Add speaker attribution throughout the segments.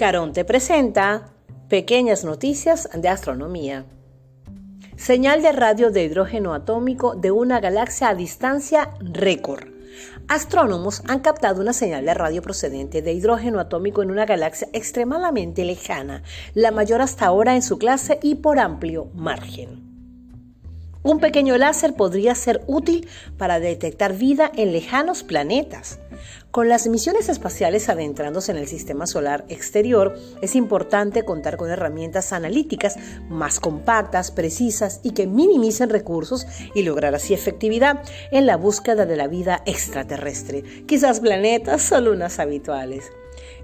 Speaker 1: Caronte presenta Pequeñas Noticias de Astronomía. Señal de radio de hidrógeno atómico de una galaxia a distancia récord. Astrónomos han captado una señal de radio procedente de hidrógeno atómico en una galaxia extremadamente lejana, la mayor hasta ahora en su clase y por amplio margen. Un pequeño láser podría ser útil para detectar vida en lejanos planetas. Con las misiones espaciales adentrándose en el sistema solar exterior, es importante contar con herramientas analíticas más compactas, precisas y que minimicen recursos y lograr así efectividad en la búsqueda de la vida extraterrestre, quizás planetas o lunas habituales.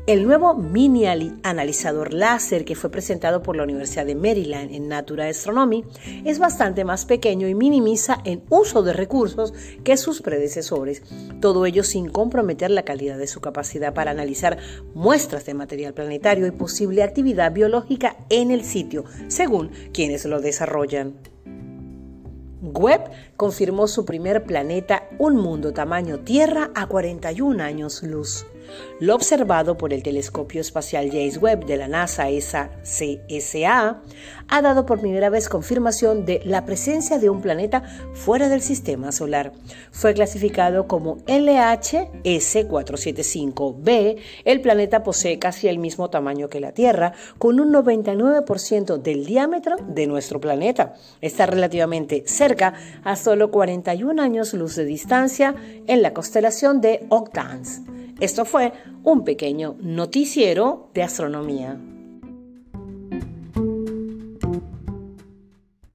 Speaker 1: El nuevo mini analizador láser que fue presentado por la Universidad de Maryland en Nature Astronomy es bastante más pequeño y minimiza en uso de recursos que sus predecesores, todo ello sin comprometer la calidad de su capacidad para analizar muestras de material planetario y posible actividad biológica en el sitio, según quienes lo desarrollan. Webb confirmó su primer planeta, un mundo tamaño Tierra, a 41 años luz. Lo observado por el telescopio espacial James Webb de la NASA ESA CSA ha dado por primera vez confirmación de la presencia de un planeta fuera del sistema solar. Fue clasificado como LHS475b. El planeta posee casi el mismo tamaño que la Tierra, con un 99% del diámetro de nuestro planeta. Está relativamente cerca, a solo 41 años luz de distancia, en la constelación de Octans. Esto fue un pequeño noticiero de astronomía.